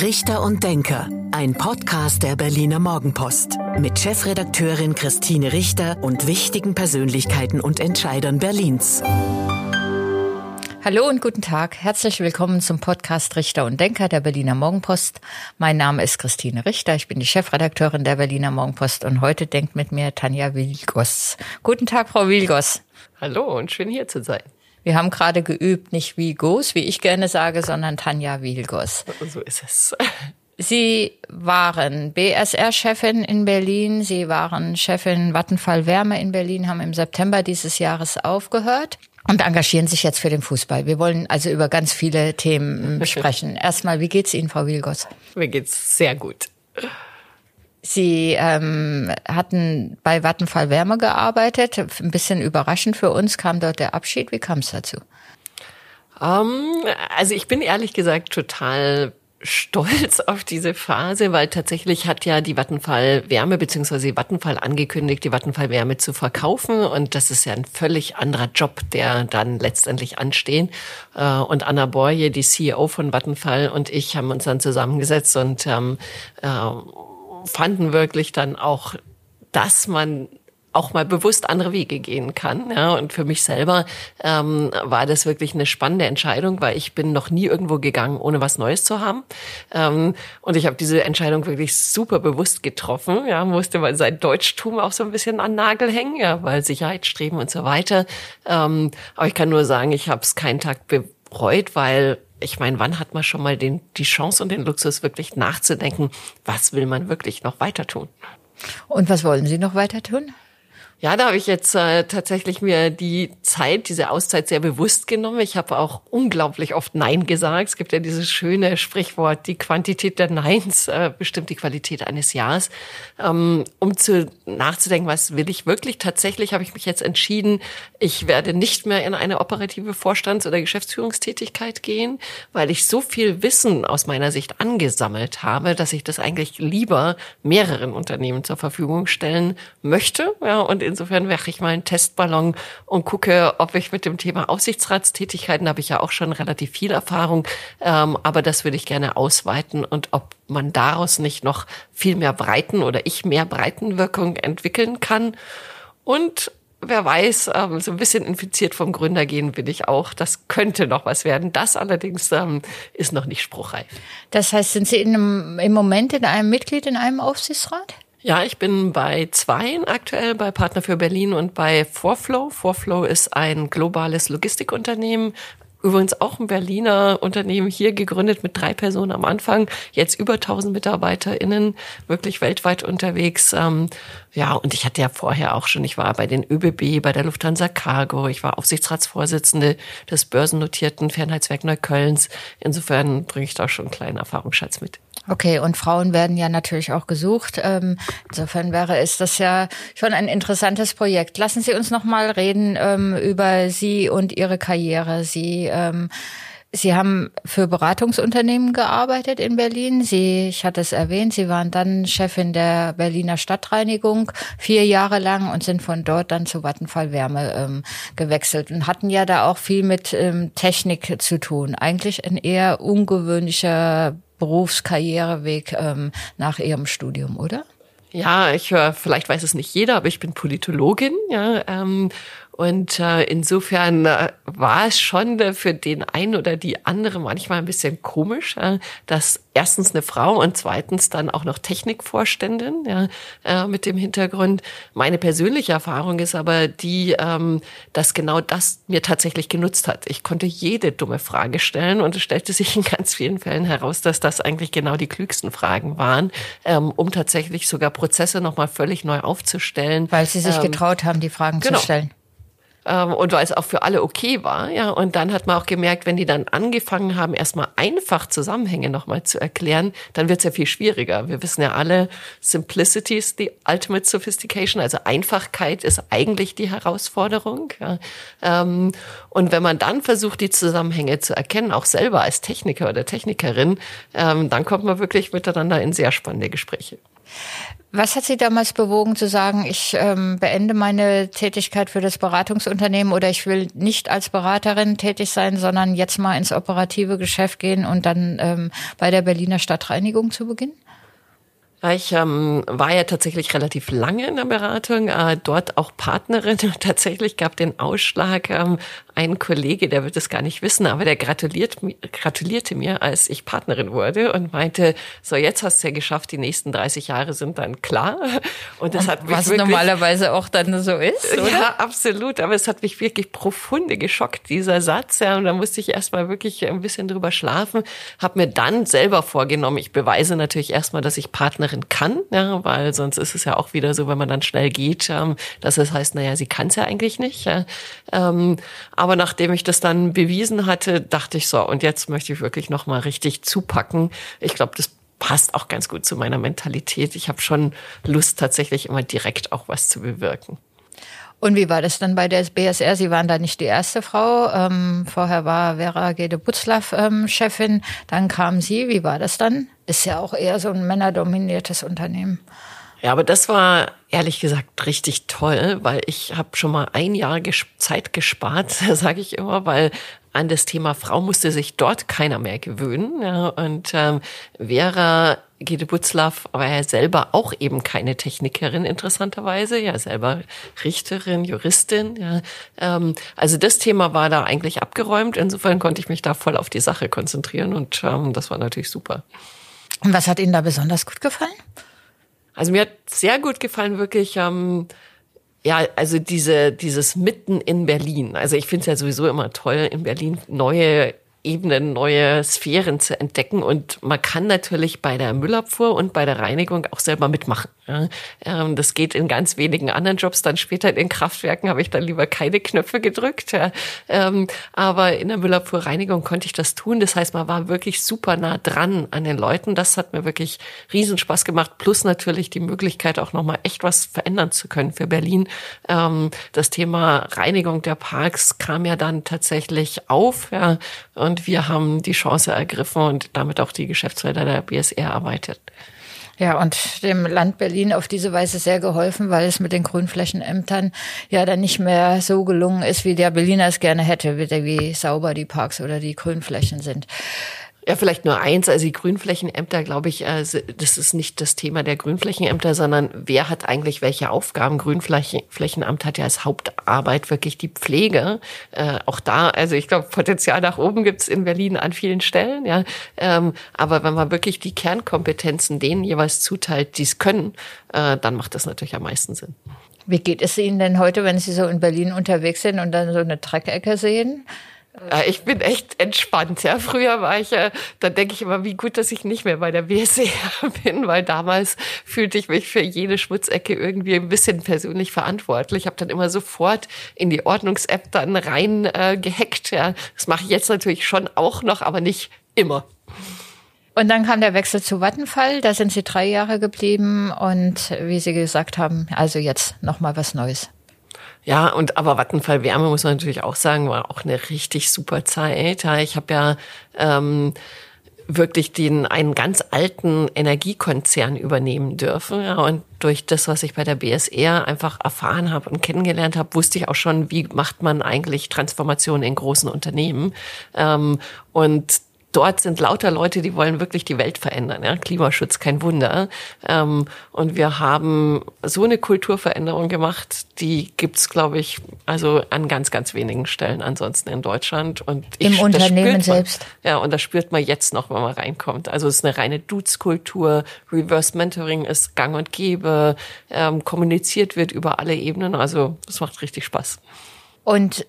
Richter und Denker, ein Podcast der Berliner Morgenpost mit Chefredakteurin Christine Richter und wichtigen Persönlichkeiten und Entscheidern Berlins. Hallo und guten Tag. Herzlich willkommen zum Podcast Richter und Denker der Berliner Morgenpost. Mein Name ist Christine Richter. Ich bin die Chefredakteurin der Berliner Morgenpost und heute denkt mit mir Tanja Wilgos. Guten Tag, Frau Wilgos. Hallo und schön hier zu sein. Wir haben gerade geübt, nicht Vigos, wie ich gerne sage, sondern Tanja Wilgos. So ist es. Sie waren BSR-Chefin in Berlin, Sie waren Chefin Vattenfall Wärme in Berlin, haben im September dieses Jahres aufgehört und engagieren sich jetzt für den Fußball. Wir wollen also über ganz viele Themen sprechen. Erstmal, wie geht's Ihnen, Frau Wilgos? Mir geht's sehr gut. Sie ähm, hatten bei Vattenfall Wärme gearbeitet. Ein bisschen überraschend für uns kam dort der Abschied. Wie kam es dazu? Um, ähm, also ich bin ehrlich gesagt total stolz auf diese Phase, weil tatsächlich hat ja die Vattenfall Wärme die Vattenfall angekündigt, die Vattenfall Wärme zu verkaufen und das ist ja ein völlig anderer Job, der dann letztendlich anstehen. Äh, und Anna Borje, die CEO von Vattenfall und ich haben uns dann zusammengesetzt und ähm, äh, fanden wirklich dann auch, dass man auch mal bewusst andere Wege gehen kann. Ja, und für mich selber ähm, war das wirklich eine spannende Entscheidung, weil ich bin noch nie irgendwo gegangen, ohne was Neues zu haben. Ähm, und ich habe diese Entscheidung wirklich super bewusst getroffen. Ja, musste mal sein Deutschtum auch so ein bisschen an Nagel hängen, ja, weil Sicherheitsstreben und so weiter. Ähm, aber ich kann nur sagen, ich habe es keinen Tag bereut, weil ich meine, wann hat man schon mal den, die Chance und den Luxus, wirklich nachzudenken, was will man wirklich noch weiter tun? Und was wollen Sie noch weiter tun? Ja, da habe ich jetzt äh, tatsächlich mir die Zeit, diese Auszeit sehr bewusst genommen. Ich habe auch unglaublich oft Nein gesagt. Es gibt ja dieses schöne Sprichwort, die Quantität der Neins äh, bestimmt die Qualität eines Jahres. Ähm, um zu nachzudenken, was will ich wirklich? Tatsächlich habe ich mich jetzt entschieden, ich werde nicht mehr in eine operative Vorstands- oder Geschäftsführungstätigkeit gehen, weil ich so viel Wissen aus meiner Sicht angesammelt habe, dass ich das eigentlich lieber mehreren Unternehmen zur Verfügung stellen möchte. Ja, und insofern wäre ich mal einen Testballon und gucke, ob ich mit dem Thema Aufsichtsratstätigkeiten, habe ich ja auch schon relativ viel Erfahrung, ähm, aber das würde ich gerne ausweiten und ob man daraus nicht noch viel mehr Breiten oder ich mehr Breitenwirkung entwickeln kann. Und wer weiß, ähm, so ein bisschen infiziert vom Gründer gehen bin ich auch. Das könnte noch was werden. Das allerdings ähm, ist noch nicht spruchreif. Das heißt, sind Sie in einem, im Moment in einem Mitglied in einem Aufsichtsrat? Ja, ich bin bei zweien aktuell, bei Partner für Berlin und bei Forflow. Forflow ist ein globales Logistikunternehmen, Übrigens auch ein Berliner Unternehmen hier gegründet mit drei Personen am Anfang, jetzt über 1000 MitarbeiterInnen, wirklich weltweit unterwegs. Ähm, ja, und ich hatte ja vorher auch schon, ich war bei den ÖBB, bei der Lufthansa Cargo, ich war Aufsichtsratsvorsitzende des börsennotierten Fernheitswerk Neuköllns. Insofern bringe ich da schon einen kleinen Erfahrungsschatz mit. Okay, und Frauen werden ja natürlich auch gesucht. Ähm, insofern wäre es das ja schon ein interessantes Projekt. Lassen Sie uns noch mal reden ähm, über Sie und Ihre Karriere. Sie ähm, Sie haben für Beratungsunternehmen gearbeitet in Berlin. Sie, ich hatte es erwähnt, Sie waren dann Chefin der Berliner Stadtreinigung vier Jahre lang und sind von dort dann zu Vattenfall Wärme ähm, gewechselt und hatten ja da auch viel mit ähm, Technik zu tun. Eigentlich ein eher ungewöhnlicher Berufskarriereweg ähm, nach Ihrem Studium, oder? Ja, ich höre, vielleicht weiß es nicht jeder, aber ich bin Politologin, ja, ähm, und äh, insofern äh, war es schon äh, für den einen oder die andere manchmal ein bisschen komisch, äh, dass erstens eine Frau und zweitens dann auch noch Technikvorständin ja, äh, mit dem Hintergrund. Meine persönliche Erfahrung ist aber die, ähm, dass genau das mir tatsächlich genutzt hat. Ich konnte jede dumme Frage stellen und es stellte sich in ganz vielen Fällen heraus, dass das eigentlich genau die klügsten Fragen waren, ähm, um tatsächlich sogar Prozesse nochmal völlig neu aufzustellen. Weil sie sich ähm, getraut haben, die Fragen genau. zu stellen und weil es auch für alle okay war, ja. Und dann hat man auch gemerkt, wenn die dann angefangen haben, erstmal einfach Zusammenhänge nochmal zu erklären, dann wird es ja viel schwieriger. Wir wissen ja alle, Simplicity ist die ultimate sophistication, also Einfachkeit ist eigentlich die Herausforderung. Ja. Ähm, und wenn man dann versucht, die Zusammenhänge zu erkennen, auch selber als Techniker oder Technikerin, ähm, dann kommt man wirklich miteinander in sehr spannende Gespräche. Was hat Sie damals bewogen zu sagen, ich ähm, beende meine Tätigkeit für das Beratungsunternehmen oder ich will nicht als Beraterin tätig sein, sondern jetzt mal ins operative Geschäft gehen und dann ähm, bei der Berliner Stadtreinigung zu beginnen? Ich ähm, war ja tatsächlich relativ lange in der Beratung, äh, dort auch Partnerin. Tatsächlich gab den Ausschlag ähm, ein Kollege, der wird es gar nicht wissen, aber der gratuliert, gratulierte mir, als ich Partnerin wurde und meinte, so jetzt hast du ja geschafft, die nächsten 30 Jahre sind dann klar. Und das und hat mich was wirklich, normalerweise auch dann so ist, oder? Ja, absolut. Aber es hat mich wirklich profunde geschockt, dieser Satz. Ja, und da musste ich erstmal wirklich ein bisschen drüber schlafen, habe mir dann selber vorgenommen, ich beweise natürlich erstmal, dass ich Partnerin kann, ja, weil sonst ist es ja auch wieder so, wenn man dann schnell geht, ähm, dass es heißt, naja, sie kann es ja eigentlich nicht. Ja. Ähm, aber nachdem ich das dann bewiesen hatte, dachte ich so, und jetzt möchte ich wirklich nochmal richtig zupacken. Ich glaube, das passt auch ganz gut zu meiner Mentalität. Ich habe schon Lust, tatsächlich immer direkt auch was zu bewirken. Und wie war das dann bei der BSR? Sie waren da nicht die erste Frau. Ähm, vorher war Vera Gede Butzlaff ähm, Chefin. Dann kam sie. Wie war das dann? Ist ja auch eher so ein männerdominiertes Unternehmen. Ja, aber das war ehrlich gesagt richtig toll, weil ich habe schon mal ein Jahr Zeit gespart, sage ich immer, weil an das Thema Frau musste sich dort keiner mehr gewöhnen. Ja, und ähm, Vera Gede Butzlaff war ja selber auch eben keine Technikerin, interessanterweise, ja selber Richterin, Juristin. Ja. Ähm, also das Thema war da eigentlich abgeräumt. Insofern konnte ich mich da voll auf die Sache konzentrieren und ähm, das war natürlich super. Und was hat Ihnen da besonders gut gefallen? Also mir hat sehr gut gefallen, wirklich, ähm, ja, also diese, dieses Mitten in Berlin. Also ich finde es ja sowieso immer toll, in Berlin neue Ebenen, neue Sphären zu entdecken. Und man kann natürlich bei der Müllabfuhr und bei der Reinigung auch selber mitmachen. Ähm, das geht in ganz wenigen anderen Jobs. Dann später in den Kraftwerken habe ich dann lieber keine Knöpfe gedrückt. Ähm, aber in der Müllabfuhrreinigung konnte ich das tun. Das heißt, man war wirklich super nah dran an den Leuten. Das hat mir wirklich Riesenspaß gemacht. Plus natürlich die Möglichkeit, auch nochmal echt was verändern zu können für Berlin. Ähm, das Thema Reinigung der Parks kam ja dann tatsächlich auf. Und wir haben die Chance ergriffen und damit auch die Geschäftsfelder der BSR erweitert. Ja, und dem Land Berlin auf diese Weise sehr geholfen, weil es mit den Grünflächenämtern ja dann nicht mehr so gelungen ist, wie der Berliner es gerne hätte, wie sauber die Parks oder die Grünflächen sind. Ja, vielleicht nur eins. Also die Grünflächenämter, glaube ich, äh, das ist nicht das Thema der Grünflächenämter, sondern wer hat eigentlich welche Aufgaben? Grünflächenamt hat ja als Hauptarbeit wirklich die Pflege. Äh, auch da, also ich glaube, Potenzial nach oben gibt's in Berlin an vielen Stellen. Ja, ähm, aber wenn man wirklich die Kernkompetenzen denen jeweils zuteilt, die es können, äh, dann macht das natürlich am meisten Sinn. Wie geht es Ihnen denn heute, wenn Sie so in Berlin unterwegs sind und dann so eine Dreckecke sehen? Äh, ich bin echt entspannt. Ja, früher war ich ja, da denke ich immer, wie gut, dass ich nicht mehr bei der BSR bin, weil damals fühlte ich mich für jede Schmutzecke irgendwie ein bisschen persönlich verantwortlich. Ich habe dann immer sofort in die Ordnungs-App dann rein äh, gehackt. Ja, das mache ich jetzt natürlich schon auch noch, aber nicht immer. Und dann kam der Wechsel zu Vattenfall. Da sind Sie drei Jahre geblieben und wie Sie gesagt haben, also jetzt noch mal was Neues. Ja, und aber Vattenfall Wärme muss man natürlich auch sagen, war auch eine richtig super Zeit. Ja, ich habe ja ähm, wirklich den einen ganz alten Energiekonzern übernehmen dürfen. Ja, und durch das, was ich bei der BSR einfach erfahren habe und kennengelernt habe, wusste ich auch schon, wie macht man eigentlich Transformation in großen Unternehmen. Ähm, und dort sind lauter Leute, die wollen wirklich die Welt verändern. Ja? Klimaschutz, kein Wunder. Ähm, und wir haben so eine Kulturveränderung gemacht, die gibt's, glaube ich, also an ganz, ganz wenigen Stellen ansonsten in Deutschland. Und ich, Im Unternehmen man, selbst. Ja, und das spürt man jetzt noch, wenn man reinkommt. Also es ist eine reine Dudes-Kultur. Reverse Mentoring ist gang und gäbe. Ähm, kommuniziert wird über alle Ebenen. Also das macht richtig Spaß. Und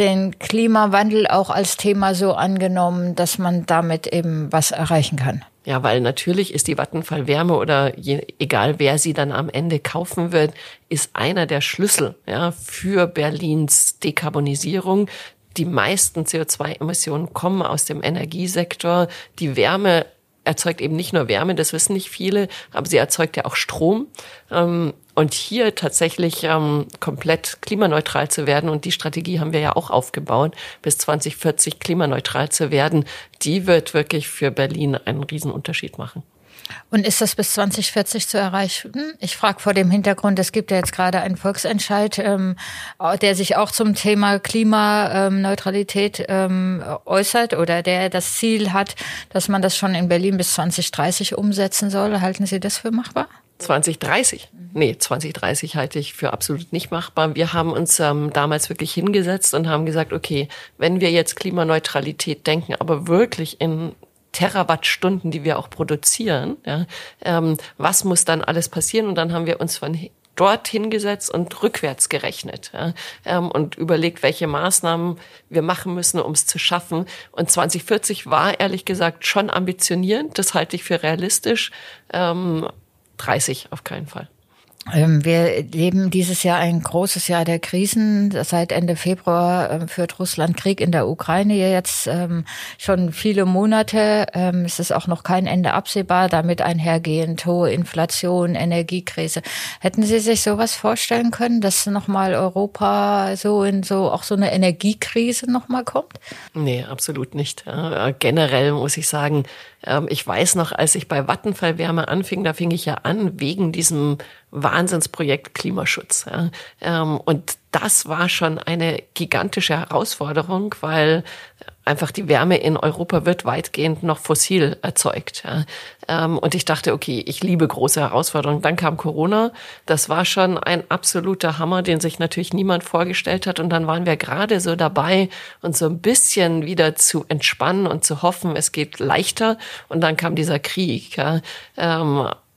den Klimawandel auch als Thema so angenommen, dass man damit eben was erreichen kann. Ja, weil natürlich ist die Vattenfall Wärme oder je, egal wer sie dann am Ende kaufen wird, ist einer der Schlüssel ja, für Berlins Dekarbonisierung. Die meisten CO2-Emissionen kommen aus dem Energiesektor. Die Wärme erzeugt eben nicht nur Wärme, das wissen nicht viele, aber sie erzeugt ja auch Strom. Ähm, und hier tatsächlich ähm, komplett klimaneutral zu werden, und die Strategie haben wir ja auch aufgebaut, bis 2040 klimaneutral zu werden, die wird wirklich für Berlin einen Riesenunterschied machen. Und ist das bis 2040 zu erreichen? Ich frage vor dem Hintergrund, es gibt ja jetzt gerade einen Volksentscheid, ähm, der sich auch zum Thema Klimaneutralität ähm, äußert oder der das Ziel hat, dass man das schon in Berlin bis 2030 umsetzen soll. Halten Sie das für machbar? 2030. Nee, 2030 halte ich für absolut nicht machbar. Wir haben uns ähm, damals wirklich hingesetzt und haben gesagt, okay, wenn wir jetzt Klimaneutralität denken, aber wirklich in Terawattstunden, die wir auch produzieren, ja, ähm, was muss dann alles passieren? Und dann haben wir uns von dort hingesetzt und rückwärts gerechnet ja, ähm, und überlegt, welche Maßnahmen wir machen müssen, um es zu schaffen. Und 2040 war ehrlich gesagt schon ambitionierend, das halte ich für realistisch. Ähm, 30 auf keinen Fall. Ähm, wir leben dieses Jahr ein großes Jahr der Krisen. Seit Ende Februar ähm, führt Russland Krieg in der Ukraine jetzt ähm, schon viele Monate. Es ist auch noch kein Ende absehbar, damit einhergehend hohe Inflation, Energiekrise. Hätten Sie sich sowas vorstellen können, dass nochmal Europa so in so auch so eine Energiekrise nochmal kommt? Nee, absolut nicht. Generell muss ich sagen, ich weiß noch, als ich bei Vattenfall Wärme anfing, da fing ich ja an wegen diesem Wahnsinnsprojekt Klimaschutz. Ähm, und das war schon eine gigantische Herausforderung, weil einfach die Wärme in Europa wird weitgehend noch fossil erzeugt. Ähm, und ich dachte, okay, ich liebe große Herausforderungen. Dann kam Corona. Das war schon ein absoluter Hammer, den sich natürlich niemand vorgestellt hat. Und dann waren wir gerade so dabei, uns so ein bisschen wieder zu entspannen und zu hoffen, es geht leichter. Und dann kam dieser Krieg.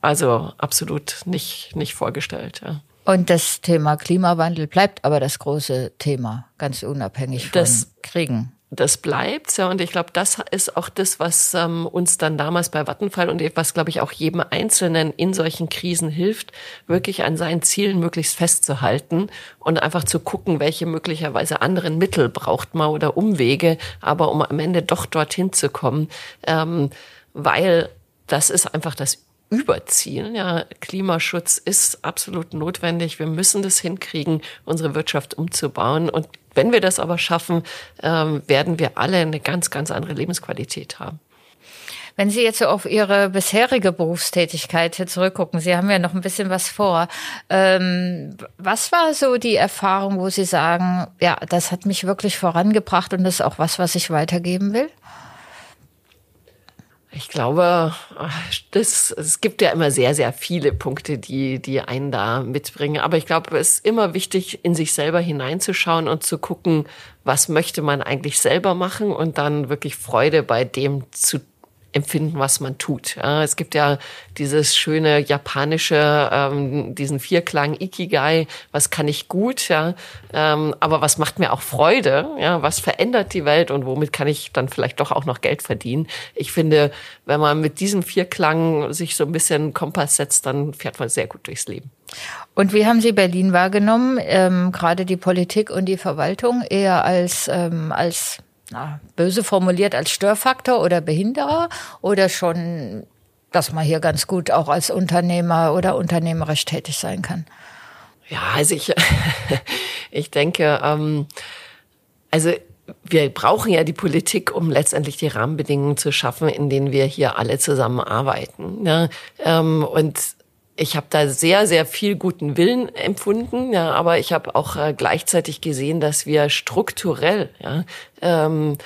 Also absolut nicht, nicht vorgestellt. Ja. Und das Thema Klimawandel bleibt aber das große Thema, ganz unabhängig von das, Kriegen. Das bleibt, ja, und ich glaube, das ist auch das, was ähm, uns dann damals bei Vattenfall und was, glaube ich, auch jedem Einzelnen in solchen Krisen hilft, wirklich an seinen Zielen möglichst festzuhalten und einfach zu gucken, welche möglicherweise anderen Mittel braucht man oder Umwege, aber um am Ende doch dorthin zu kommen, ähm, weil das ist einfach das überziehen. Ja, Klimaschutz ist absolut notwendig. Wir müssen das hinkriegen, unsere Wirtschaft umzubauen. Und wenn wir das aber schaffen, ähm, werden wir alle eine ganz, ganz andere Lebensqualität haben. Wenn Sie jetzt so auf Ihre bisherige Berufstätigkeit zurückgucken, Sie haben ja noch ein bisschen was vor. Ähm, was war so die Erfahrung, wo Sie sagen, ja, das hat mich wirklich vorangebracht und das ist auch was, was ich weitergeben will? Ich glaube, das, es gibt ja immer sehr, sehr viele Punkte, die, die einen da mitbringen. Aber ich glaube, es ist immer wichtig, in sich selber hineinzuschauen und zu gucken, was möchte man eigentlich selber machen und dann wirklich Freude bei dem zu empfinden, was man tut. Es gibt ja dieses schöne japanische, ähm, diesen Vierklang Ikigai, was kann ich gut, ja, ähm, aber was macht mir auch Freude, ja, was verändert die Welt und womit kann ich dann vielleicht doch auch noch Geld verdienen. Ich finde, wenn man mit diesem Vierklang sich so ein bisschen Kompass setzt, dann fährt man sehr gut durchs Leben. Und wie haben Sie Berlin wahrgenommen? Ähm, gerade die Politik und die Verwaltung eher als, ähm, als na, böse formuliert als Störfaktor oder Behinderer oder schon, dass man hier ganz gut auch als Unternehmer oder unternehmerisch tätig sein kann? Ja, also ich, ich denke, ähm, also wir brauchen ja die Politik, um letztendlich die Rahmenbedingungen zu schaffen, in denen wir hier alle zusammenarbeiten. Ne? Ähm, und ich habe da sehr, sehr viel guten Willen empfunden, ja, aber ich habe auch äh, gleichzeitig gesehen, dass wir strukturell ja, ähm,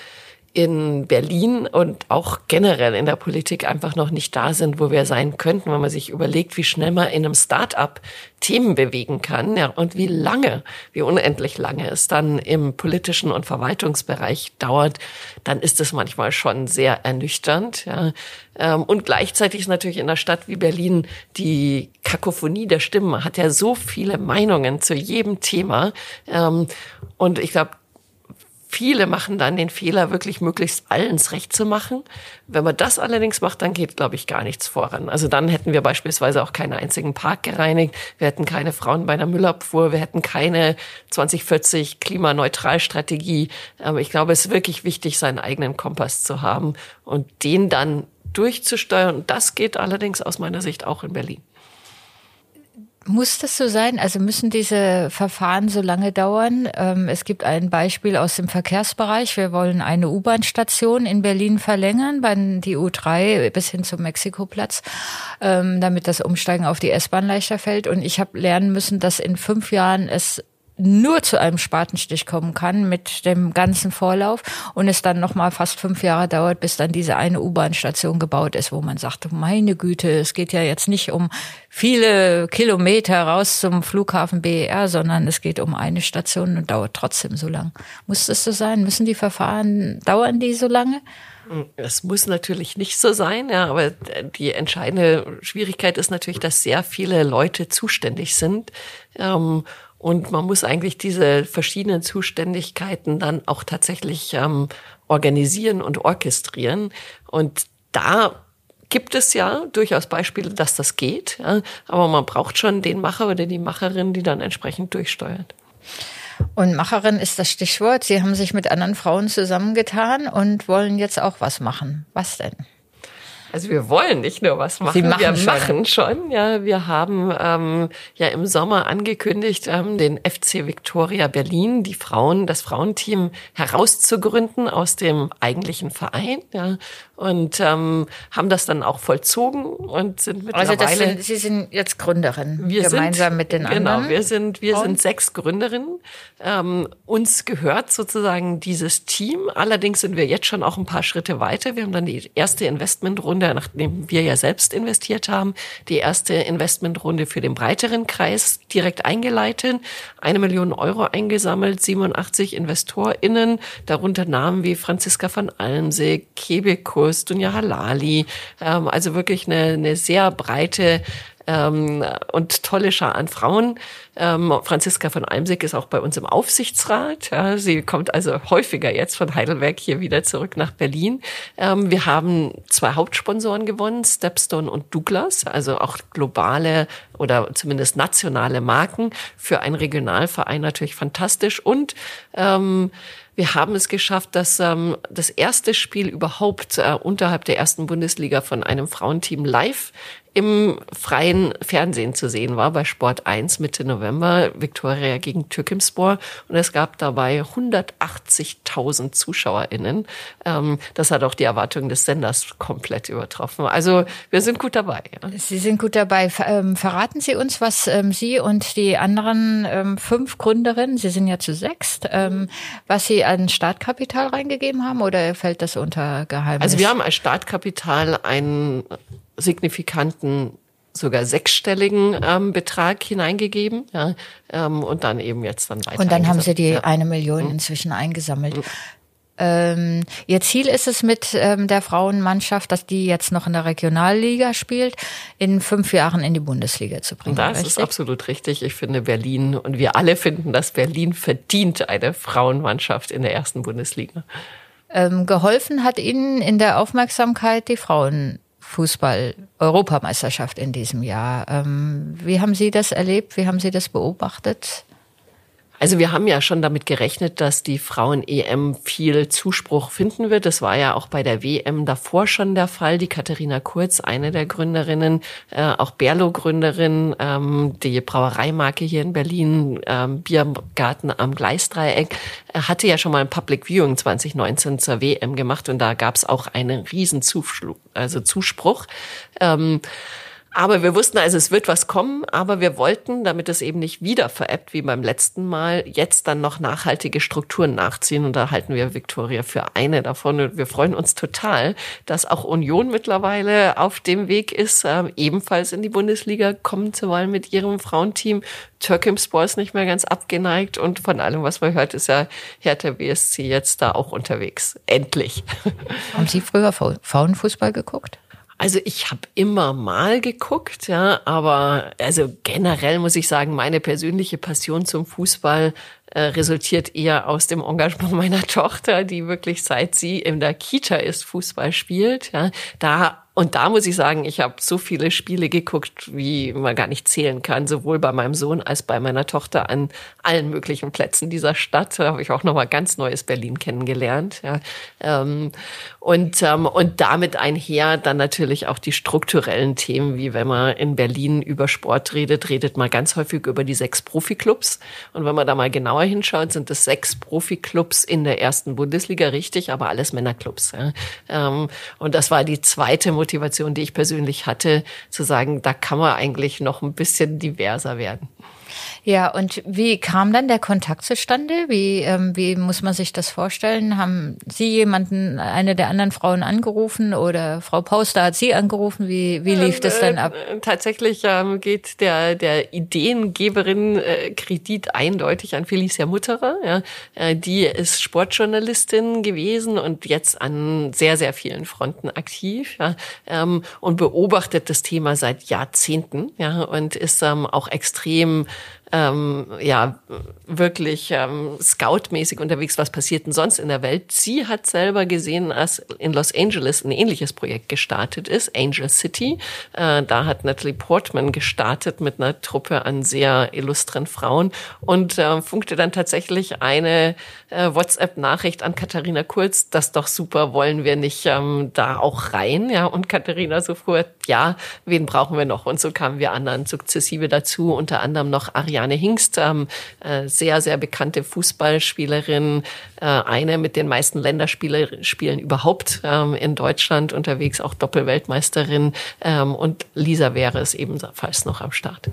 in Berlin und auch generell in der Politik einfach noch nicht da sind, wo wir sein könnten, wenn man sich überlegt, wie schnell man in einem Start-up Themen bewegen kann ja, und wie lange, wie unendlich lange es dann im politischen und Verwaltungsbereich dauert, dann ist es manchmal schon sehr ernüchternd. Ja. Ähm, und gleichzeitig ist natürlich in einer Stadt wie Berlin die Kakophonie der Stimmen hat ja so viele Meinungen zu jedem Thema. Ähm, und ich glaube, Viele machen dann den Fehler, wirklich möglichst allens recht zu machen. Wenn man das allerdings macht, dann geht, glaube ich, gar nichts voran. Also dann hätten wir beispielsweise auch keinen einzigen Park gereinigt, wir hätten keine Frauen bei der Müllabfuhr, wir hätten keine 2040 Klimaneutralstrategie. Aber ich glaube, es ist wirklich wichtig, seinen eigenen Kompass zu haben und den dann durchzusteuern. Und das geht allerdings aus meiner Sicht auch in Berlin Muss das so sein? Also müssen diese Verfahren so lange dauern? Ähm, es gibt ein Beispiel aus dem Verkehrsbereich. Wir wollen eine U-Bahn-Station in Berlin verlängern, bei die U3 bis hin zum Mexikoplatz, ähm, damit das Umsteigen auf die S-Bahn leichter fällt. Und ich habe lernen müssen, dass in fünf Jahren es nur zu einem Spatenstich kommen kann mit dem ganzen Vorlauf und es dann noch mal fast fünf Jahre dauert, bis dann diese eine U-Bahn-Station gebaut ist, wo man sagt, meine Güte, es geht ja jetzt nicht um viele Kilometer raus zum Flughafen BER, sondern es geht um eine Station und dauert trotzdem so lang. Muss das so sein? Müssen die Verfahren, dauern die so lange? Es muss natürlich nicht so sein, ja, aber die entscheidende Schwierigkeit ist natürlich, dass sehr viele Leute zuständig sind. Ähm, und man muss eigentlich diese verschiedenen Zuständigkeiten dann auch tatsächlich ähm, organisieren und orchestrieren. Und da gibt es ja durchaus Beispiele, dass das geht. Ja, aber man braucht schon den Macher oder die Macherin, die dann entsprechend durchsteuert. Und Macherin ist das Stichwort. Sie haben sich mit anderen Frauen zusammengetan und wollen jetzt auch was machen. Was denn? Also wir wollen nicht nur was machen, Sie machen wir schon. machen schon. Ja, wir haben ähm, ja im Sommer angekündigt, ähm, den FC Victoria Berlin, die Frauen, das Frauenteam herauszugründen aus dem eigentlichen Verein. Ja, und ähm, haben das dann auch vollzogen und sind mittlerweile. Also das sind, Sie sind jetzt Gründerin wir gemeinsam sind, mit den genau, anderen. wir sind wir Frauen? sind sechs Gründerinnen. Ähm, uns gehört sozusagen dieses Team. Allerdings sind wir jetzt schon auch ein paar Schritte weiter. Wir haben dann die erste Investmentrunde, nachdem wir ja selbst investiert haben, die erste Investmentrunde für den breiteren Kreis direkt eingeleitet. Eine Million Euro eingesammelt, 87 InvestorInnen, darunter Namen wie Franziska von Almsee, Kebekus, Dunja Halali, ähm, also wirklich eine, eine sehr breite ähm, und tolle Schar an Frauen. Ähm, Franziska von Almsig ist auch bei uns im Aufsichtsrat. Ja, sie kommt also häufiger jetzt von Heidelberg hier wieder zurück nach Berlin. Ähm, wir haben zwei Hauptsponsoren gewonnen, Stepstone und Douglas, also auch globale oder zumindest nationale Marken für einen Regionalverein natürlich fantastisch. Und ähm, wir haben es geschafft, dass ähm, das erste Spiel überhaupt äh, unterhalb der ersten Bundesliga von einem Frauenteam live im freien Fernsehen zu sehen war bei Sport 1 Mitte November, Viktoria gegen Türkimspor. Und es gab dabei 180.000 ZuschauerInnen. Ähm, das hat auch die Erwartungen des Senders komplett übertroffen. Also wir sind gut dabei. Ja. Sie sind gut dabei. Ähm, Verraten Sie uns, was ähm, Sie und die anderen fünf Gründerinnen, Sie sind ja zu sechst, ähm, was Sie an Startkapital reingegeben haben oder fällt das unter Geheimnis? Also wir haben als Startkapital einen signifikanten sogar sechsstelligen ähm, Betrag hineingegeben ja, ähm, und dann eben jetzt dann weiter. Und dann haben Sie die eingesammelt. eine Million inzwischen eingesammelt. Ähm, Ihr Ziel ist es mit ähm, der Frauenmannschaft, dass die jetzt noch in der Regionalliga spielt, in fünf Jahren in die Bundesliga zu bringen. Das ist richtig? absolut richtig. Ich finde Berlin und wir alle finden, dass Berlin verdient eine Frauenmannschaft in der ersten Bundesliga. Ähm, geholfen hat Ihnen in der Aufmerksamkeit die Frauenfußball-Europameisterschaft in diesem Jahr. Ähm, wie haben Sie das erlebt? Wie haben Sie das beobachtet? Also wir haben ja schon damit gerechnet, dass die Frauen-EM viel Zuspruch finden wird. Das war ja auch bei der WM davor schon der Fall. Die Katharina Kurz, eine der Gründerinnen, äh, auch Berlo-Gründerin, ähm, die Brauereimarke hier in Berlin, ähm, Biergarten am Gleisdreieck, äh, hatte ja schon mal ein Public Viewing 2019 zur WM gemacht und da gab es auch einen riesen Zuspruch. Also Zuspruch. Ähm, aber wir wussten also, es wird was kommen, aber wir wollten, damit es eben nicht wieder veräppt wie beim letzten Mal, jetzt dann noch nachhaltige Strukturen nachziehen. Und da halten wir Victoria für eine davon. Und wir freuen uns total, dass auch Union mittlerweile auf dem Weg ist, äh, ebenfalls in die Bundesliga kommen zu wollen mit ihrem Frauenteam. Türkimspor ist nicht mehr ganz abgeneigt und von allem, was man hört, ist ja Hertha BSC jetzt da auch unterwegs. Endlich. Haben Sie früher Frauenfußball geguckt? Also ich habe immer mal geguckt, ja, aber also generell muss ich sagen, meine persönliche Passion zum Fußball äh, resultiert eher aus dem Engagement meiner Tochter, die wirklich seit sie in der Kita ist Fußball spielt. Ja, da und da muss ich sagen, ich habe so viele Spiele geguckt, wie man gar nicht zählen kann, sowohl bei meinem Sohn als bei meiner Tochter an allen möglichen Plätzen dieser Stadt. Da habe ich auch nochmal ganz neues Berlin kennengelernt. Ja. Ähm, und, ähm, und damit einher dann natürlich auch die strukturellen Themen, wie wenn man in Berlin über Sport redet, redet man ganz häufig über die sechs Profiklubs. Und wenn man da mal genauer hinschaut, sind es sechs Profiklubs in der ersten Bundesliga, richtig, aber alles Männerclubs. Ja. Ähm, und das war die zweite Motivation Motivation, die ich persönlich hatte, zu sagen, da kann man eigentlich noch ein bisschen diverser werden. Ja, und wie kam dann der Kontakt zustande? Wie, ähm, wie muss man sich das vorstellen? Haben Sie jemanden, eine der anderen Frauen angerufen oder Frau Pauster hat Sie angerufen? Wie, wie lief das dann ab? Äh, tatsächlich ähm, geht der, der Ideengeberin äh, Kredit eindeutig an Felicia Mutterer. Ja. Äh, die ist Sportjournalistin gewesen und jetzt an sehr, sehr vielen Fronten aktiv ja, ähm, und beobachtet das Thema seit Jahrzehnten ja, und ist ähm, auch extrem ähm, ja wirklich ähm, scoutmäßig unterwegs, was passiert denn sonst in der Welt. Sie hat selber gesehen, als in Los Angeles ein ähnliches Projekt gestartet ist, Angel City. Äh, da hat Natalie Portman gestartet mit einer Truppe an sehr illustren Frauen und äh, funkte dann tatsächlich eine äh, WhatsApp-Nachricht an Katharina Kurz, das doch super, wollen wir nicht ähm, da auch rein? Ja, und Katharina sofort, ja, wen brauchen wir noch? Und so kamen wir anderen sukzessive dazu, unter anderem noch Ariane Juliane Hingst, ähm, äh, sehr, sehr bekannte Fußballspielerin, äh, eine mit den meisten Länderspielen überhaupt ähm, in Deutschland unterwegs, auch Doppelweltmeisterin. Ähm, und Lisa wäre es ebenfalls noch am Start.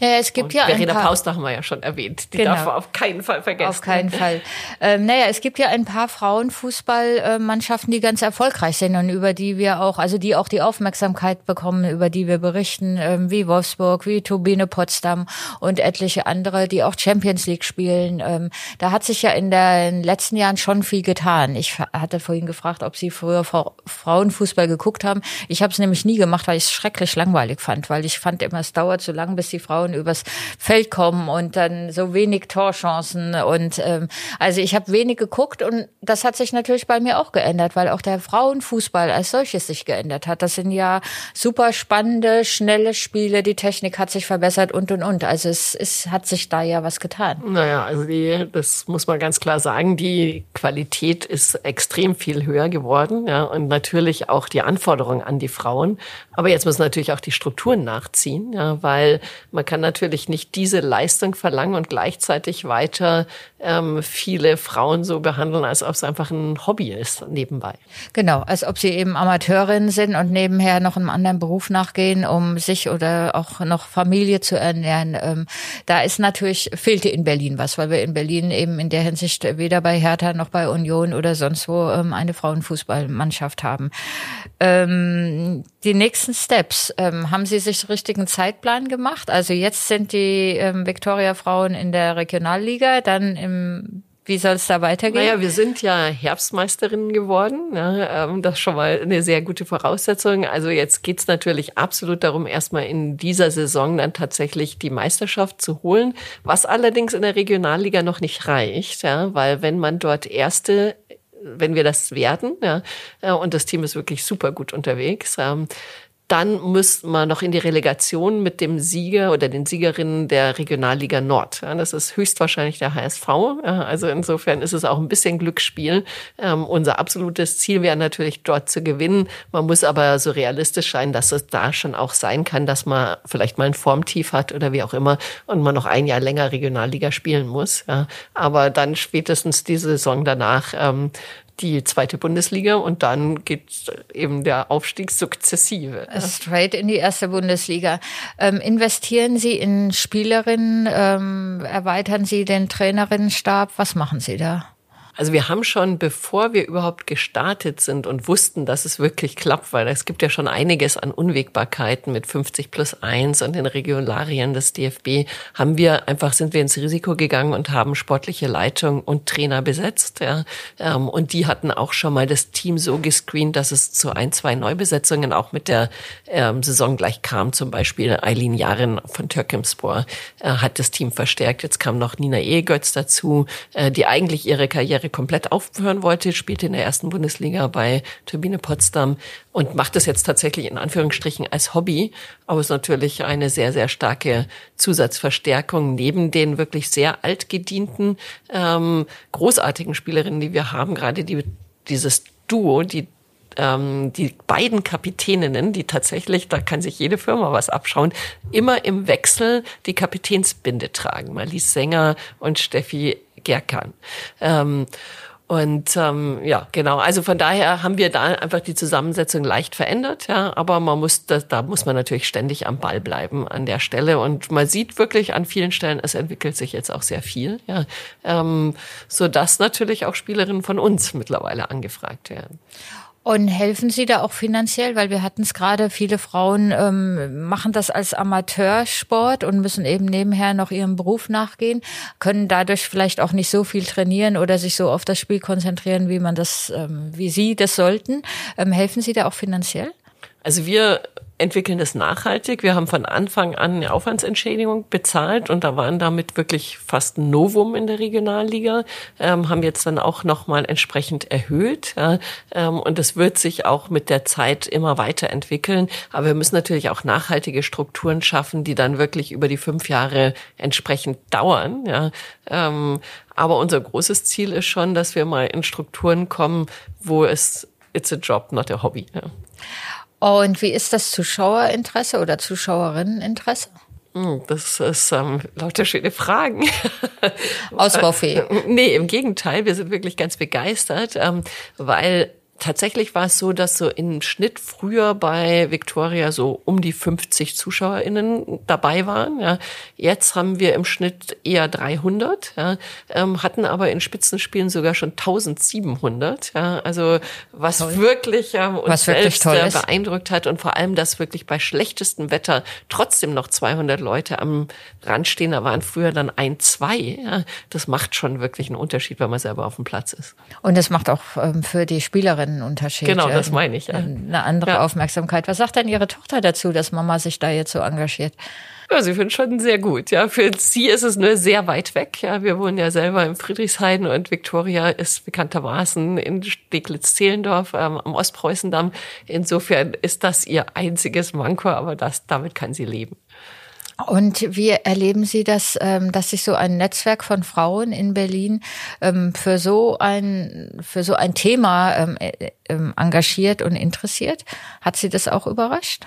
Ja, es gibt und ja Verena ein paar Paus, da haben wir ja schon erwähnt. Die genau. darf man auf keinen Fall vergessen. Auf keinen Fall. Ähm, naja, es gibt ja ein paar Frauenfußballmannschaften, die ganz erfolgreich sind und über die wir auch, also die auch die Aufmerksamkeit bekommen, über die wir berichten, ähm, wie Wolfsburg, wie Turbine Potsdam und etliche andere, die auch Champions League spielen. Ähm, da hat sich ja in den letzten Jahren schon viel getan. Ich hatte vorhin gefragt, ob Sie früher Frauenfußball geguckt haben. Ich habe es nämlich nie gemacht, weil ich es schrecklich langweilig fand, weil ich fand immer, es dauert so lang, bis die Frauen übers Feld kommen und dann so wenig Torchancen. Und ähm, also ich habe wenig geguckt und das hat sich natürlich bei mir auch geändert, weil auch der Frauenfußball als solches sich geändert hat. Das sind ja super spannende, schnelle Spiele, die Technik hat sich verbessert und und und. Also es ist, hat sich da ja was getan. Naja, also die, das muss man ganz klar sagen, die Qualität ist extrem viel höher geworden, ja, und natürlich auch die Anforderungen an die Frauen. Aber jetzt müssen natürlich auch die Strukturen nachziehen, ja, weil man kann natürlich nicht diese Leistung verlangen und gleichzeitig weiter ähm, viele Frauen so behandeln, als ob es einfach ein Hobby ist nebenbei. Genau, als ob sie eben Amateurinnen sind und nebenher noch einem anderen Beruf nachgehen, um sich oder auch noch Familie zu ernähren. Ähm, da ist natürlich, fehlte in Berlin was, weil wir in Berlin eben in der Hinsicht weder bei Hertha noch bei Union oder sonst wo ähm, eine Frauenfußballmannschaft haben. Ähm, die nächsten Steps, ähm, haben Sie sich richtigen Zeitplan gemacht? Also jetzt sind die ähm, Victoria-Frauen in der Regionalliga, dann im wie soll es da weitergehen? Naja, wir sind ja Herbstmeisterinnen geworden. Ja, ähm, das ist schon mal eine sehr gute Voraussetzung. Also jetzt geht's natürlich absolut darum, erstmal in dieser Saison dann tatsächlich die Meisterschaft zu holen, was allerdings in der Regionalliga noch nicht reicht, ja, weil wenn man dort Erste wenn wir das werden, ja, äh, und das Team ist wirklich super gut unterwegs, ähm, dann müsste man noch in die Relegation mit dem Sieger oder den Siegerinnen der Regionalliga Nord. Ja, das ist höchstwahrscheinlich der HSV. Also insofern ist es auch ein bisschen Glücksspiel. Ähm, unser absolutes Ziel wäre natürlich dort zu gewinnen. Man muss aber so realistisch sein, dass es da schon auch sein kann, dass man vielleicht mal ein Formtief hat oder wie auch immer und man noch ein Jahr länger Regionalliga spielen muss. Ja. Aber dann spätestens die Saison danach ähm, die zweite Bundesliga und dann geht eben der Aufstieg sukzessive. Straight in die erste Bundesliga. Ähm, investieren Sie in Spielerinnen? Ähm, erweitern Sie den Trainerinnenstab? Was machen Sie da? Also wir haben schon, bevor wir überhaupt gestartet sind und wussten, dass es wirklich klappt, weil es gibt ja schon einiges an Unwägbarkeiten mit 50 plus 1 und den Regularien des DFB, haben wir einfach, sind wir ins Risiko gegangen und haben sportliche Leitung und Trainer besetzt. Ja. Ähm, und die hatten auch schon mal das Team so gescreent, dass es zu ein, zwei Neubesetzungen auch mit der ähm, Saison gleich kam. Zum Beispiel Eileen Jaren von Türkimspor äh, hat das Team verstärkt. Jetzt kam noch Nina Ehegötz dazu, äh, die eigentlich ihre Karriere Karriere komplett aufhören wollte, spielte in der ersten Bundesliga bei Turbine Potsdam und macht das jetzt tatsächlich in Anführungsstrichen als Hobby, aber ist natürlich eine sehr, sehr starke Zusatzverstärkung neben den wirklich sehr altgedienten, ähm, großartigen Spielerinnen, die wir haben, gerade die, dieses Duo, die ähm, die beiden Kapitäninnen, die tatsächlich, da kann sich jede Firma was abschauen, immer im Wechsel die Kapitänsbinde tragen. Marlies Sänger und Steffi Gerkan. Ähm, und ähm, ja, genau. Also von daher haben wir da einfach die Zusammensetzung leicht verändert, ja. Aber man muss, da, da muss man natürlich ständig am Ball bleiben an der Stelle. Und man sieht wirklich an vielen Stellen, es entwickelt sich jetzt auch sehr viel, ja. Ähm, so dass natürlich auch Spielerinnen von uns mittlerweile angefragt werden. Und helfen Sie da auch finanziell? Weil wir hatten es gerade, viele Frauen ähm, machen das als Amateursport und müssen eben nebenher noch ihrem Beruf nachgehen, können dadurch vielleicht auch nicht so viel trainieren oder sich so auf das Spiel konzentrieren, wie man das, ähm, wie Sie das sollten. Ähm, helfen Sie da auch finanziell? Also wir entwickeln das nachhaltig. Wir haben von Anfang an eine Aufwandsentschädigung bezahlt und da waren damit wirklich fast ein Novum in der Regionalliga, ähm, haben jetzt dann auch nochmal entsprechend erhöht. Ja, ähm, und das wird sich auch mit der Zeit immer weiterentwickeln. Aber wir müssen natürlich auch nachhaltige Strukturen schaffen, die dann wirklich über die fünf Jahre entsprechend dauern. Ja, ähm, aber unser großes Ziel ist schon, dass wir mal in Strukturen kommen, wo es it's a job, not a hobby. Ja. Und wie ist das Zuschauerinteresse oder Zuschauerinneninteresse? Hm, das ist ähm, lauter schöne Fragen. Ausbaufähig. nee, im Gegenteil, wir sind wirklich ganz begeistert, ähm, weil tatsächlich war es so, dass so im Schnitt früher bei Victoria so um die 50 ZuschauerInnen dabei waren. Ja. Jetzt haben wir im Schnitt eher 300, ja, ähm, hatten aber in Spitzenspielen sogar schon 1700. Ja. Also was toll. wirklich ja, uns was selbst wirklich beeindruckt hat und vor allem, dass wirklich bei schlechtestem Wetter trotzdem noch 200 Leute am Rand stehen. Da waren früher dann ein, zwei. Ja. Das macht schon wirklich einen Unterschied, wenn man selber auf dem Platz ist. Und das macht auch ähm, für die Spielerinnen einen Unterschied. Genau, das meine ich. Ja. Eine andere ja. Aufmerksamkeit. Was sagt denn Ihre Tochter dazu, dass Mama sich da jetzt so engagiert? Ja, sie findet schon sehr gut. Ja, für sie ist es nur sehr weit weg. Ja, wir wohnen ja selber in Friedrichshain und Victoria ist bekanntermaßen in Steglitz-Zehlendorf ähm, am Ostpreußendamm. Insofern ist das ihr einziges Manko, aber das, damit kann sie leben. Und wie erleben Sie das, ähm, dass sich so ein Netzwerk von Frauen in Berlin ähm, für so ein, für so ein Thema ähm, äh, engagiert und interessiert? Hat Sie das auch überrascht?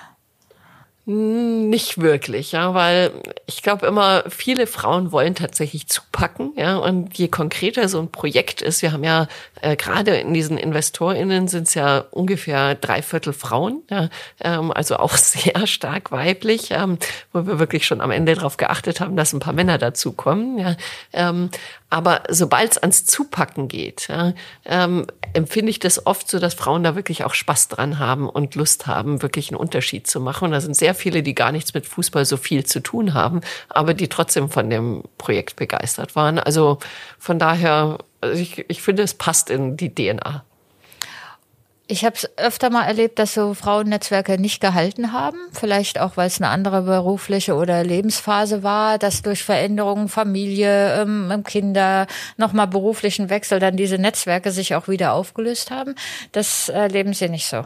Nicht wirklich, ja, weil ich glaube immer, viele Frauen wollen tatsächlich zupacken, ja, und je konkreter so ein Projekt ist, wir haben ja äh, gerade in diesen InvestorInnen sind es ja ungefähr drei Viertel Frauen, ja, ähm, also auch sehr stark weiblich, ähm, wo wir wirklich schon am Ende darauf geachtet haben, dass ein paar Männer dazukommen, ja, ähm, aber sobald es ans Zupacken geht, ja, ähm, empfinde ich das oft so, dass Frauen da wirklich auch Spaß dran haben und Lust haben, wirklich einen Unterschied zu machen. Und da sind sehr viele, die gar nichts mit Fußball so viel zu tun haben, aber die trotzdem von dem Projekt begeistert waren. Also von daher, also ich, ich finde, es passt in die DNA. Ich habe es öfter mal erlebt, dass so Frauennetzwerke nicht gehalten haben. Vielleicht auch, weil es eine andere berufliche oder Lebensphase war, dass durch Veränderungen, Familie, ähm, Kinder, nochmal beruflichen Wechsel dann diese Netzwerke sich auch wieder aufgelöst haben. Das erleben Sie nicht so.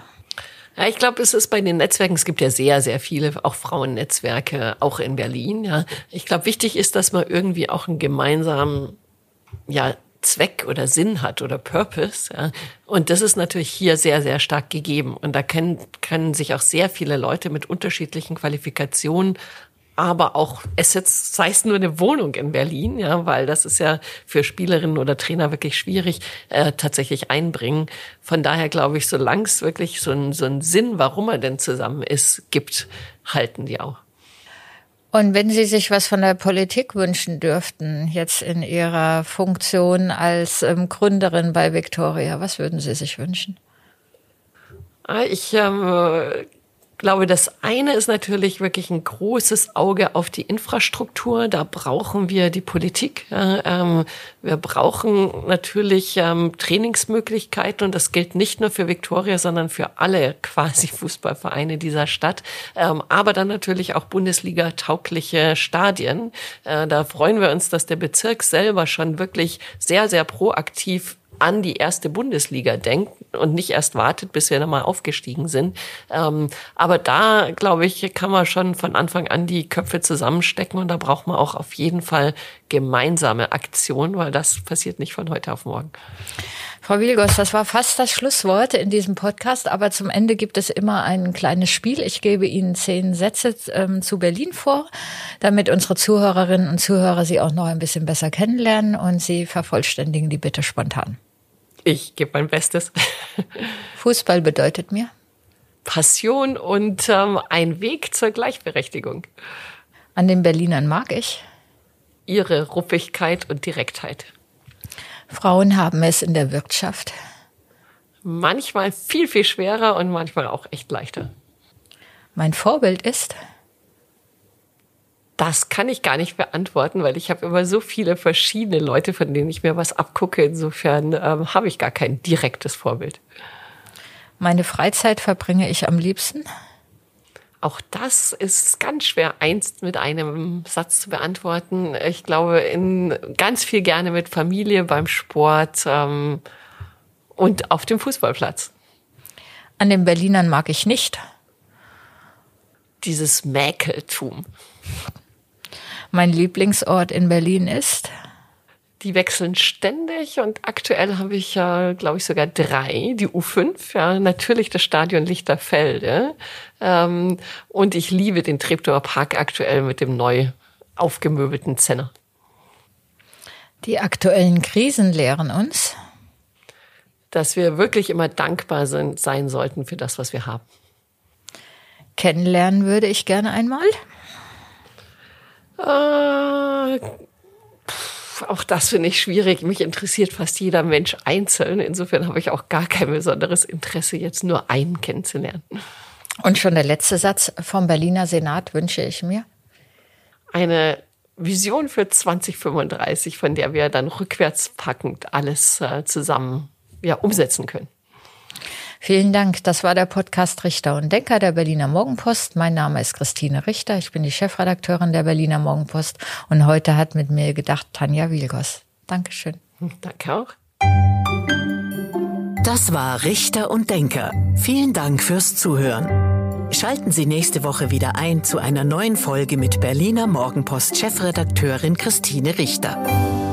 Ja, ich glaube, es ist bei den Netzwerken, es gibt ja sehr, sehr viele, auch Frauennetzwerke, auch in Berlin. Ja. Ich glaube, wichtig ist, dass man irgendwie auch einen gemeinsamen ja, Zweck oder Sinn hat oder Purpose. Ja. Und das ist natürlich hier sehr, sehr stark gegeben. Und da können, können sich auch sehr viele Leute mit unterschiedlichen Qualifikationen aber auch Assets, sei es nur eine Wohnung in Berlin, ja, weil das ist ja für Spielerinnen oder Trainer wirklich schwierig, äh, tatsächlich einbringen. Von daher glaube ich, solange es wirklich so einen so einen Sinn, warum er denn zusammen ist, gibt, halten die auch. Und wenn Sie sich was von der Politik wünschen dürften, jetzt in Ihrer Funktion als ähm, Gründerin bei Victoria, was würden Sie sich wünschen? Ah, ich ähm, glaube, das eine ist natürlich wirklich ein großes Auge auf die Infrastruktur. Da brauchen wir die Politik. Ähm, wir brauchen natürlich ähm, Trainingsmöglichkeiten und das gilt nicht nur für Viktoria, sondern für alle quasi Fußballvereine dieser Stadt. Ähm, aber dann natürlich auch Bundesliga-taugliche Stadien. Äh, da freuen wir uns, dass der Bezirk selber schon wirklich sehr, sehr proaktiv an die erste Bundesliga denkt und nicht erst wartet, bis wir dann mal aufgestiegen sind. Ähm, aber da, glaube ich, kann man schon von Anfang an die Köpfe zusammenstecken und da braucht man auch auf jeden Fall gemeinsame Aktionen, weil das passiert nicht von heute auf morgen. Frau Wilgos, das war fast das Schlusswort in diesem Podcast, aber zum Ende gibt es immer ein kleines Spiel. Ich gebe Ihnen zehn Sätze ähm, zu Berlin vor, damit unsere Zuhörerinnen und Zuhörer Sie auch noch ein bisschen besser kennenlernen und Sie vervollständigen die bitte spontan. Ich gebe mein Bestes. Fußball bedeutet mir Passion und ähm, ein Weg zur Gleichberechtigung. An den Berlinern mag ich ihre Ruppigkeit und Direktheit. Frauen haben es in der Wirtschaft. Manchmal viel, viel schwerer und manchmal auch echt leichter. Mein Vorbild ist das kann ich gar nicht beantworten, weil ich habe immer so viele verschiedene Leute, von denen ich mir was abgucke. Insofern ähm, habe ich gar kein direktes Vorbild. Meine Freizeit verbringe ich am liebsten. Auch das ist ganz schwer einst mit einem Satz zu beantworten. Ich glaube, in ganz viel gerne mit Familie beim Sport ähm, und auf dem Fußballplatz. An den Berlinern mag ich nicht. Dieses Mäkeltum. Mein Lieblingsort in Berlin ist? Die wechseln ständig und aktuell habe ich ja, glaube ich, sogar drei. Die U5, ja, natürlich das Stadion Lichterfelde. Ähm, und ich liebe den Treptower Park aktuell mit dem neu aufgemöbelten Zenner. Die aktuellen Krisen lehren uns, dass wir wirklich immer dankbar sind, sein sollten für das, was wir haben. Kennenlernen würde ich gerne einmal. Äh, auch das finde ich schwierig. Mich interessiert fast jeder Mensch einzeln. Insofern habe ich auch gar kein besonderes Interesse, jetzt nur einen kennenzulernen. Und schon der letzte Satz vom Berliner Senat wünsche ich mir. Eine Vision für 2035, von der wir dann rückwärts packend alles äh, zusammen ja, umsetzen können. Vielen Dank. Das war der Podcast Richter und Denker der Berliner Morgenpost. Mein Name ist Christine Richter. Ich bin die Chefredakteurin der Berliner Morgenpost. Und heute hat mit mir gedacht Tanja Wilgos. Dankeschön. Danke auch. Das war Richter und Denker. Vielen Dank fürs Zuhören. Schalten Sie nächste Woche wieder ein zu einer neuen Folge mit Berliner Morgenpost Chefredakteurin Christine Richter.